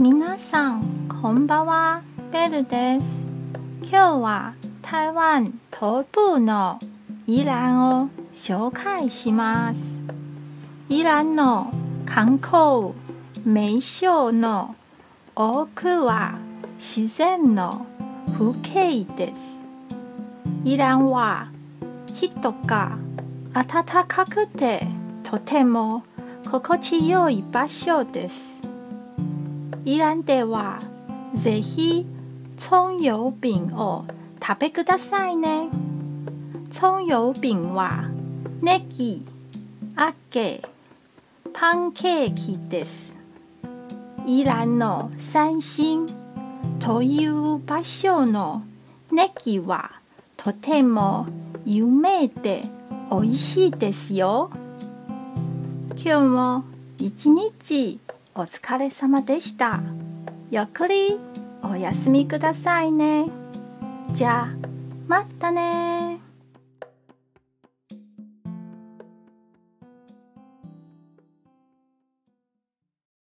皆さんこんばんはベルです。今日は台湾東部の宜蘭を紹介します。宜蘭の観光名所の多くは自然の風景です。宜蘭は人が暖かくてとても心地よい場所です。宜蘭ではぜひ葱油餅を食べくださいね。葱油餅はネギ、揚げ、パンケーキです。宜蘭の三線という場所のネギはとても有名で美味しいですよ。今日も一日お疲れ様でした。ゆっくりお休みくださいね。じゃあまたね